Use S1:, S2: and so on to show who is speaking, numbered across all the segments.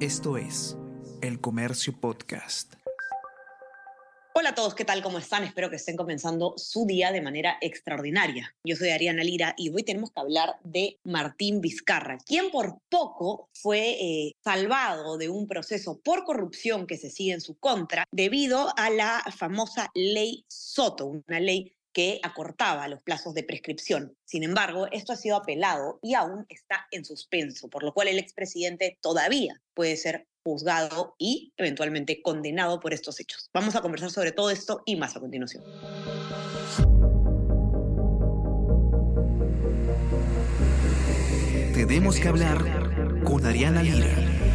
S1: Esto es El Comercio Podcast.
S2: Hola a todos, ¿qué tal? ¿Cómo están? Espero que estén comenzando su día de manera extraordinaria. Yo soy Ariana Lira y hoy tenemos que hablar de Martín Vizcarra, quien por poco fue eh, salvado de un proceso por corrupción que se sigue en su contra debido a la famosa ley Soto, una ley que acortaba los plazos de prescripción. Sin embargo, esto ha sido apelado y aún está en suspenso, por lo cual el expresidente todavía puede ser juzgado y eventualmente condenado por estos hechos. Vamos a conversar sobre todo esto y más a continuación.
S1: Tenemos que hablar con Ariana Lira.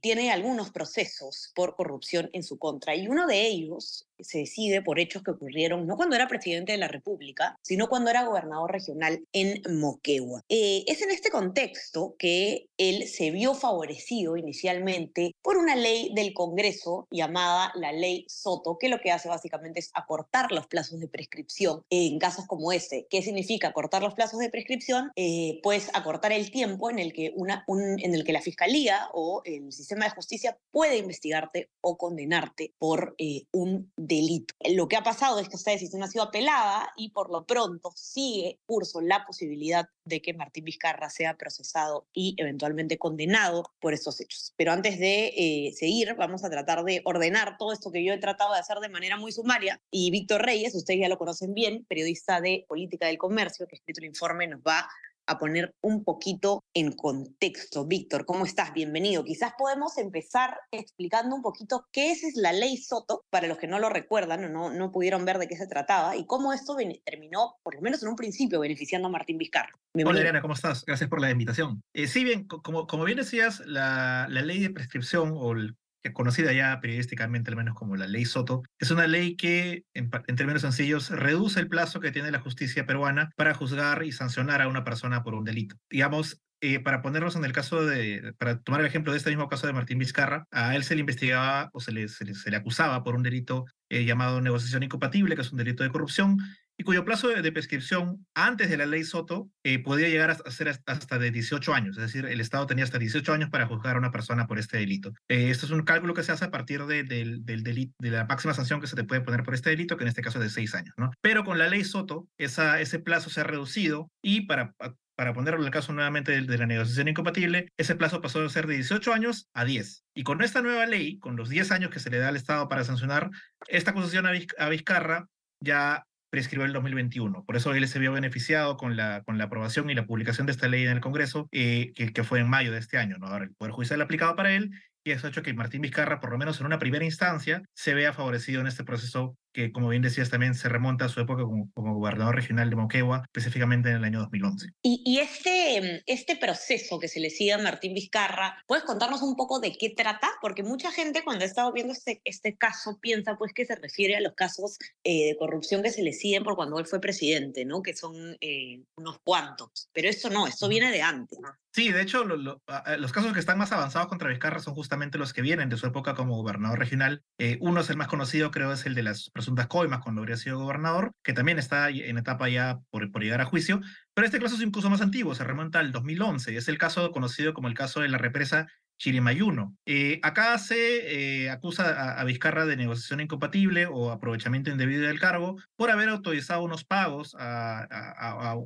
S2: Tiene algunos procesos por corrupción en su contra y uno de ellos se decide por hechos que ocurrieron no cuando era presidente de la República, sino cuando era gobernador regional en Moquegua. Eh, es en este contexto que él se vio favorecido inicialmente por una ley del Congreso llamada la ley Soto, que lo que hace básicamente es acortar los plazos de prescripción en casos como este. ¿Qué significa acortar los plazos de prescripción? Eh, pues acortar el tiempo en el, que una, en el que la Fiscalía o el sistema de justicia puede investigarte o condenarte por eh, un delito. Lo que ha pasado es que esta decisión ha sido apelada y por lo pronto sigue curso la posibilidad de que Martín Vizcarra sea procesado y eventualmente condenado por estos hechos. Pero antes de eh, seguir, vamos a tratar de ordenar todo esto que yo he tratado de hacer de manera muy sumaria. Y Víctor Reyes, ustedes ya lo conocen bien, periodista de Política del Comercio, que ha escrito el informe, nos va a poner un poquito en contexto. Víctor, ¿cómo estás? Bienvenido. Quizás podemos empezar explicando un poquito qué es la ley Soto, para los que no lo recuerdan o no, no pudieron ver de qué se trataba, y cómo esto terminó, por lo menos en un principio, beneficiando a Martín Vizcarra.
S3: Hola, Elena, ¿cómo estás? Gracias por la invitación. Eh, sí, bien, como, como bien decías, la, la ley de prescripción o el conocida ya periodísticamente al menos como la ley Soto, es una ley que, en, términos sencillos, reduce el plazo que tiene la justicia peruana para juzgar y sancionar a una persona por un delito. Digamos, eh, para ponernos en el caso de, para tomar el ejemplo de este mismo caso de Martín Vizcarra, a él se le investigaba o se le, se le, acusaba por un delito eh, llamado negociación incompatible, que es un delito de corrupción, y cuyo plazo de, prescripción antes de la ley Soto eh, podía llegar a ser hasta de 18 años, es decir, el Estado tenía hasta 18 años para juzgar a una persona por este delito. Eh, esto es un cálculo que se hace a partir de, del, delito, de la máxima sanción que se te puede poner por este delito, que en este caso es de 6 años. ¿no? Pero con la ley Soto, esa, ese plazo se ha reducido y para para ponerlo en el caso nuevamente de, de, la negociación incompatible, ese plazo pasó de ser de 18 años a 10. Y con esta nueva ley, con los 10 años que se le da al Estado para sancionar, esta acusación a Vizcarra ya prescribió el 2021. Por eso él se vio beneficiado con la, con la aprobación y la publicación de esta ley en el Congreso, eh, que, fue en mayo de este año. ¿no? Ahora, el Poder Judicial ha aplicado para él y eso ha hecho que Martín Vizcarra, por lo menos en una primera instancia, se vea favorecido en este proceso que, como bien decías, también se remonta a su época como, como gobernador regional de Moquegua, específicamente en el año 2011.
S2: Y, y, este, este proceso que se le sigue a Martín Vizcarra, ¿puedes contarnos un poco de qué trata? Porque mucha gente cuando ha estado viendo este, este caso piensa pues que se refiere a los casos eh, de corrupción que se le siguen por cuando él fue presidente, ¿no? Que son eh, unos cuantos. Pero eso no, esto viene de antes.
S3: Sí, de hecho, lo, lo, los casos que están más avanzados contra Vizcarra son justamente los que vienen de su época como gobernador regional. Eh, uno es el más conocido, creo, es el de las presuntas coimas cuando habría sido gobernador, que también está en etapa ya por, por llegar a juicio. Pero este caso es incluso más antiguo, se remonta al 2011. Es el caso conocido como el caso de la represa Chirimayuno. Eh, acá se eh, acusa a, a, Vizcarra de negociación incompatible o aprovechamiento indebido del cargo por haber autorizado unos pagos a,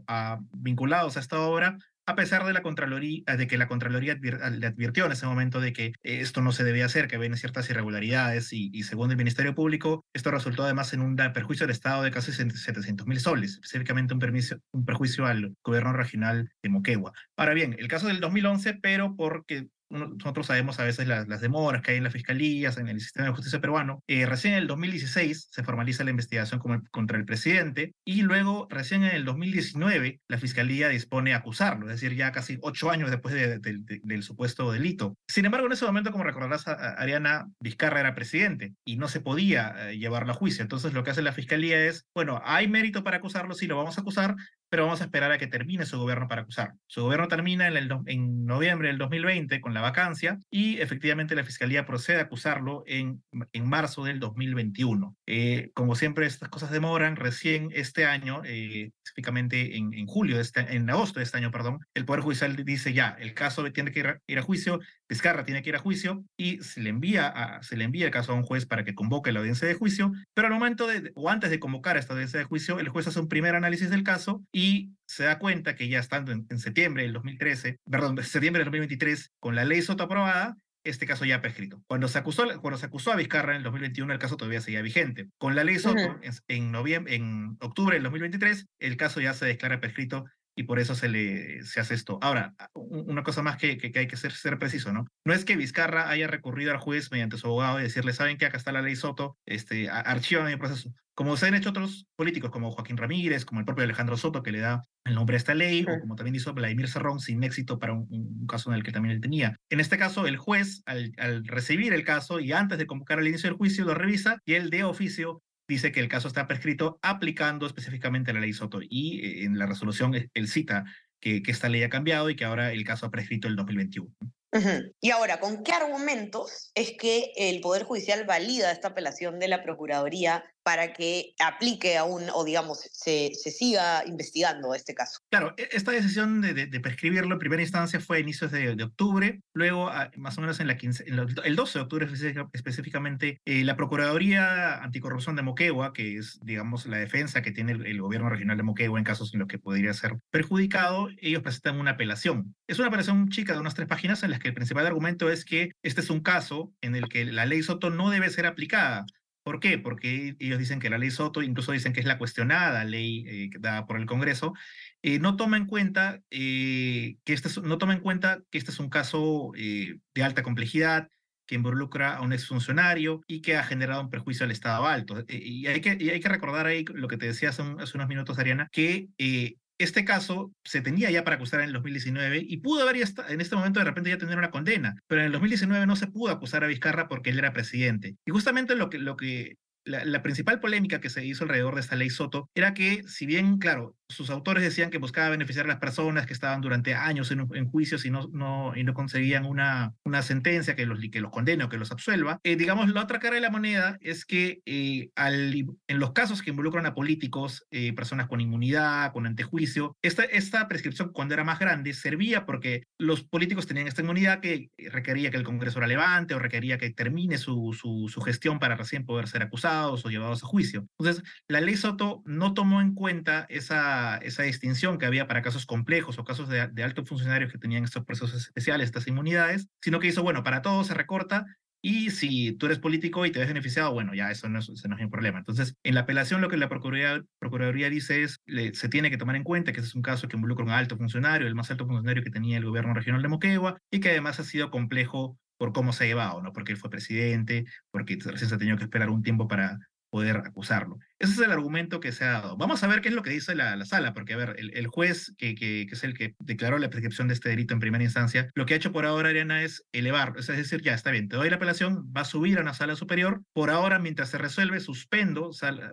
S3: a, vinculados a esta obra a pesar de, la Contraloría, de que la Contraloría le advirtió en ese momento de que esto no se debía hacer, que había ciertas irregularidades y, según el Ministerio Público, esto resultó además en un perjuicio al Estado de casi 700 mil soles, específicamente un, un perjuicio al gobierno regional de Moquegua. Ahora bien, el caso del 2011, pero porque nosotros sabemos a veces las, demoras que hay en las fiscalías, en el sistema de justicia peruano. Eh, recién en el 2016 se formaliza la investigación contra el presidente y luego recién en el 2019 la fiscalía dispone a acusarlo, es decir, ya casi ocho años después de, de, de, del supuesto delito. Sin embargo, en ese momento, como recordarás, Ariana Vizcarra era presidente y no se podía eh, llevarlo a juicio. Entonces lo que hace la fiscalía es, bueno, hay mérito para acusarlo, sí lo vamos a acusar, pero vamos a esperar a que termine su gobierno para acusar. Su gobierno termina en, el, en noviembre del 2020 con la vacancia y efectivamente la Fiscalía procede a acusarlo en, en marzo del 2021. Eh, como siempre, estas cosas demoran. Recién este año, eh, específicamente en, julio, de este, en agosto de este año, perdón, el Poder Judicial dice ya, el caso tiene que ir a juicio, Vizcarra tiene que ir a juicio y se le, envía a, se le envía el caso a un juez para que convoque la audiencia de juicio, pero al momento de, o antes de convocar esta audiencia de juicio, el juez hace un primer análisis del caso y se da cuenta que ya estando en, en septiembre del 2013, perdón, septiembre del 2023, con la ley Soto aprobada, este caso ya prescrito. Cuando se acusó, cuando se acusó a Vizcarra en el 2021, el caso todavía seguía vigente. Con la ley Soto, uh -huh. en, noviembre, en octubre del 2023, el caso ya se declara prescrito y por eso se le se hace esto. Ahora, una cosa más que, que, que hay que ser, ser, preciso, ¿no? No es que Vizcarra haya recurrido al juez mediante su abogado y decirle, ¿saben que acá está la ley Soto? Este, archivan el proceso. Como se han hecho otros políticos, como Joaquín Ramírez, como el propio Alejandro Soto, que le da el nombre a esta ley, sí. o como también hizo Vladimir Cerrón, sin éxito para un, un, caso en el que también él tenía. En este caso, el juez, al, al recibir el caso y antes de convocar el inicio del juicio, lo revisa y él de oficio dice que el caso está prescrito aplicando específicamente la ley Soto y eh, en la resolución él cita que, que, esta ley ha cambiado y que ahora el caso ha prescrito el 2021.
S2: Uh -huh. Y ahora, ¿con qué argumentos es que el Poder Judicial valida esta apelación de la Procuraduría para que aplique aún o, digamos, se, se siga investigando este caso?
S3: Claro, esta decisión de, de, prescribirlo en primera instancia fue a inicios de, de octubre, luego, a, más o menos en la 15, en el 12 de octubre específicamente, eh, la Procuraduría Anticorrupción de Moquegua, que es, digamos, la defensa que tiene el, el, gobierno regional de Moquegua en casos en los que podría ser perjudicado, ellos presentan una apelación. Es una apelación chica de unas tres páginas en las que el principal argumento es que este es un caso en el que la ley Soto no debe ser aplicada. ¿Por qué? Porque ellos dicen que la ley Soto, incluso dicen que es la cuestionada ley eh, dada por el Congreso, eh, no toma en cuenta eh, que este es, no toma en cuenta que este es un caso eh, de alta complejidad que involucra a un exfuncionario y que ha generado un perjuicio al Estado alto. Eh, y, hay que, y hay que recordar ahí lo que te decía hace, un, hace unos minutos, Ariana, que este caso se tenía ya para acusar en el 2019 y pudo haber ya en este momento de repente ya tener una condena, pero en el 2019 no se pudo acusar a Vizcarra porque él era presidente. Y justamente lo que, lo que la, la, principal polémica que se hizo alrededor de esta ley Soto era que, si bien, claro, sus autores decían que buscaba beneficiar a las personas que estaban durante años en, en juicios y no, y no conseguían una, una sentencia que los, que los condene o que los absuelva, eh, digamos, la otra cara de la moneda es que eh, al, en los casos que involucran a políticos, eh, personas con inmunidad, con antejuicio, esta, esta prescripción cuando era más grande servía porque los políticos tenían esta inmunidad que requería que el Congreso la levante o requería que termine su, su, su gestión para recién poder ser acusados o llevados a juicio. Entonces, la ley Soto no tomó en cuenta esa esa, distinción que había para casos complejos o casos de, de altos funcionarios que tenían estos procesos especiales, estas inmunidades, sino que hizo, bueno, para todos se recorta y si tú eres político y te ves beneficiado, bueno, ya eso no es, eso un problema. Entonces, en la apelación lo que la Procuraduría, dice es, le, se tiene que tomar en cuenta que es un caso que involucra un alto funcionario, el más alto funcionario que tenía el gobierno regional de Moquegua, y que además ha sido complejo por cómo se ha llevado, ¿no? Porque él fue presidente, porque recién se ha tenido que esperar un tiempo para poder acusarlo. Ese es el argumento que se ha dado. Vamos a ver qué es lo que dice la, la sala, porque, a ver, el, el juez, que, que, es el que declaró la prescripción de este delito en primera instancia, lo que ha hecho por ahora, Ariana, es elevar, es decir, ya está bien, te doy la apelación, va a subir a una sala superior, por ahora, mientras se resuelve, suspendo, se ha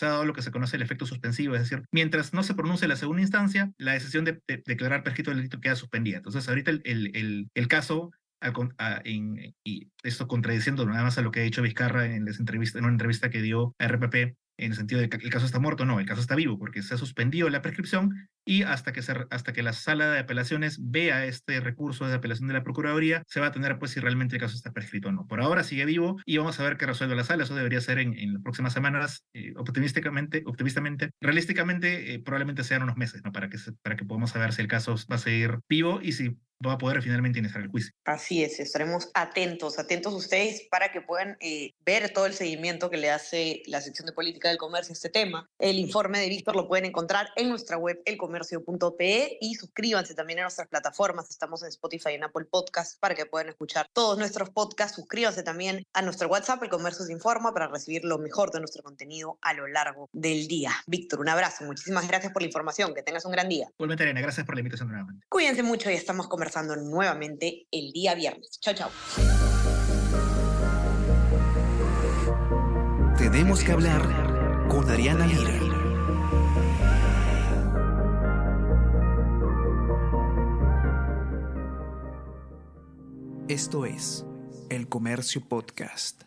S3: dado lo que se conoce el efecto suspensivo, es decir, mientras no se pronuncie la segunda instancia, la decisión de, de declarar prescrito el delito queda suspendida. Entonces, ahorita el, el, el caso a, a, en, y esto contradiciendo nada más a lo que ha dicho Vizcarra en, las entrevistas, en una entrevista que dio a RPP, en el sentido de que el caso está muerto, no, el caso está vivo, porque se ha suspendido la prescripción y hasta que, se, hasta que la sala de apelaciones vea este recurso de apelación de la Procuraduría, se va a tener pues si realmente el caso está prescrito o no. Por ahora sigue vivo y vamos a ver qué resuelve la sala, eso debería ser en, en las próximas semanas, eh, optimisticamente, optimistamente, realísticamente, eh, probablemente sean unos meses, ¿no? Para que, para que podamos saber si el caso va a seguir vivo y si va a poder finalmente iniciar el juicio.
S2: Así es, estaremos atentos, atentos ustedes para que puedan eh, ver todo el seguimiento que le hace la sección de política del comercio a este tema. El informe de Víctor lo pueden encontrar en nuestra web elcomercio.pe y suscríbanse también a nuestras plataformas. Estamos en Spotify y en Apple Podcast para que puedan escuchar todos nuestros podcasts. Suscríbanse también a nuestro WhatsApp, El Comercio se informa, para recibir lo mejor de nuestro contenido a lo largo del día. Víctor, un abrazo. Muchísimas gracias por la información. Que tengas un gran día.
S3: Igualmente, Elena, gracias por la invitación nuevamente.
S2: Cuídense mucho y estamos conversando conversando nuevamente el día viernes. Chao, chao.
S1: Tenemos que hablar con Ariana Lira. Esto es El Comercio Podcast.